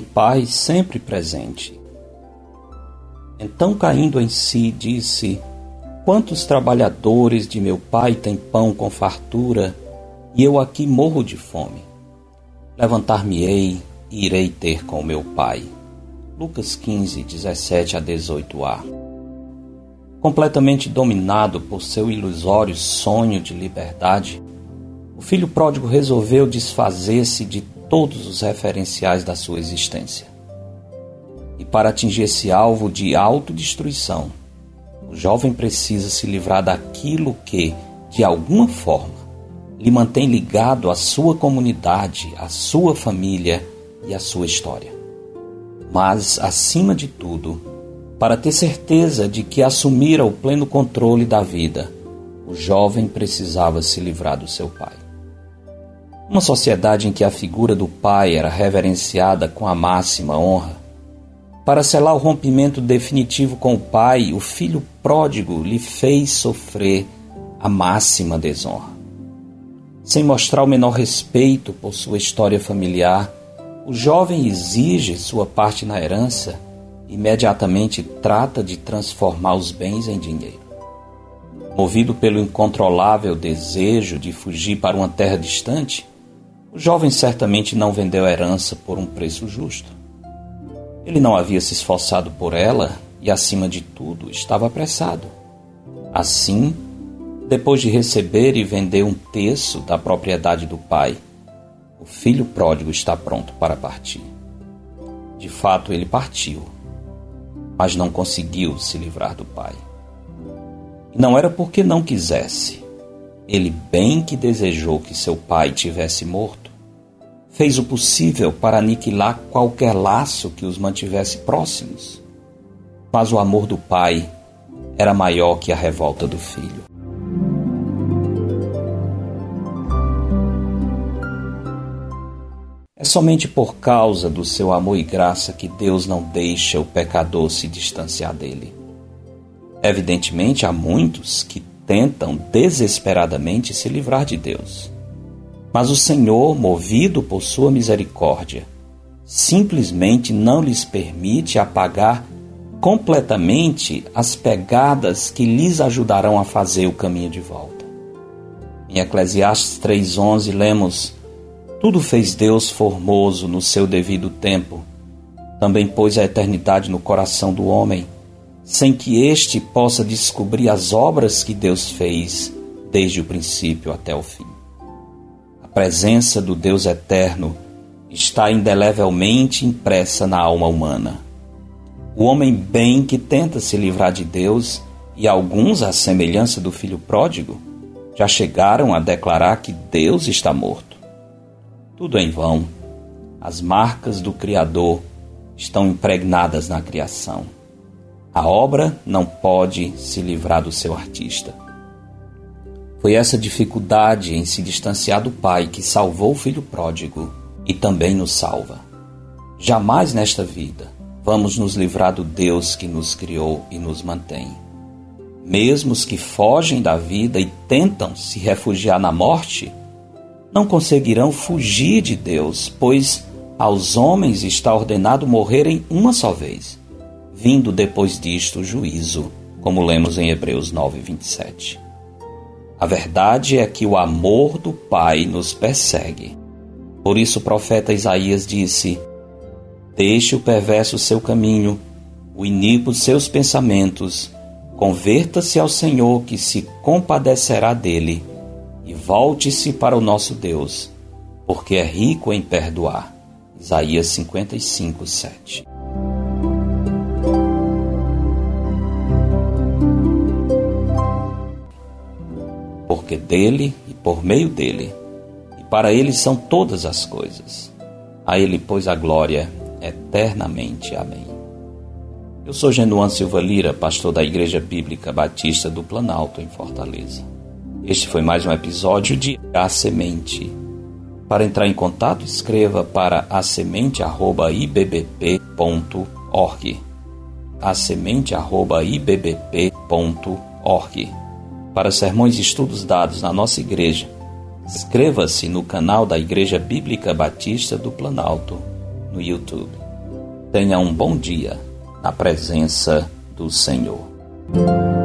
pai sempre presente. Então, caindo em si, disse: Quantos trabalhadores de meu pai têm pão com fartura, e eu aqui morro de fome? Levantar-me-ei e irei ter com meu pai. Lucas 15, 17 a 18a. Completamente dominado por seu ilusório sonho de liberdade, o filho pródigo resolveu desfazer-se de todos os referenciais da sua existência. E para atingir esse alvo de autodestruição, o jovem precisa se livrar daquilo que, de alguma forma, lhe mantém ligado à sua comunidade, à sua família e à sua história. Mas, acima de tudo, para ter certeza de que assumira o pleno controle da vida, o jovem precisava se livrar do seu pai. Uma sociedade em que a figura do pai era reverenciada com a máxima honra, para selar o rompimento definitivo com o pai, o filho pródigo lhe fez sofrer a máxima desonra. Sem mostrar o menor respeito por sua história familiar, o jovem exige sua parte na herança, imediatamente trata de transformar os bens em dinheiro. Movido pelo incontrolável desejo de fugir para uma terra distante, o jovem certamente não vendeu a herança por um preço justo. Ele não havia se esforçado por ela e, acima de tudo, estava apressado. Assim, depois de receber e vender um terço da propriedade do pai, o filho pródigo está pronto para partir. De fato, ele partiu, mas não conseguiu se livrar do pai. Não era porque não quisesse. Ele bem que desejou que seu pai tivesse morto fez o possível para aniquilar qualquer laço que os mantivesse próximos. Mas o amor do pai era maior que a revolta do filho. É somente por causa do seu amor e graça que Deus não deixa o pecador se distanciar dele. Evidentemente, há muitos que tentam desesperadamente se livrar de Deus. Mas o Senhor, movido por sua misericórdia, simplesmente não lhes permite apagar completamente as pegadas que lhes ajudarão a fazer o caminho de volta. Em Eclesiastes 3:11 lemos: Tudo fez Deus formoso no seu devido tempo. Também pôs a eternidade no coração do homem, sem que este possa descobrir as obras que Deus fez desde o princípio até o fim presença do Deus eterno está indelevelmente impressa na alma humana. O homem bem que tenta se livrar de Deus, e alguns, à semelhança do filho pródigo, já chegaram a declarar que Deus está morto. Tudo em vão. As marcas do Criador estão impregnadas na criação. A obra não pode se livrar do seu artista. Foi essa dificuldade em se distanciar do pai que salvou o filho pródigo e também nos salva. Jamais nesta vida vamos nos livrar do Deus que nos criou e nos mantém. Mesmo os que fogem da vida e tentam se refugiar na morte, não conseguirão fugir de Deus, pois aos homens está ordenado morrerem uma só vez, vindo depois disto o juízo, como lemos em Hebreus 9, 27. A verdade é que o amor do Pai nos persegue. Por isso o profeta Isaías disse: Deixe o perverso seu caminho, o iníquo seus pensamentos, converta-se ao Senhor que se compadecerá dele, e volte-se para o nosso Deus, porque é rico em perdoar. Isaías 55, 7. Porque dele e por meio dele, e para ele são todas as coisas. A ele, pois, a glória eternamente. Amém. Eu sou Genuan Silva Lira, pastor da Igreja Bíblica Batista do Planalto, em Fortaleza. Este foi mais um episódio de A Semente. Para entrar em contato, escreva para asemente.ibbp.org asemente.ibbp.org para sermões e estudos dados na nossa igreja, inscreva-se no canal da Igreja Bíblica Batista do Planalto no YouTube. Tenha um bom dia na presença do Senhor.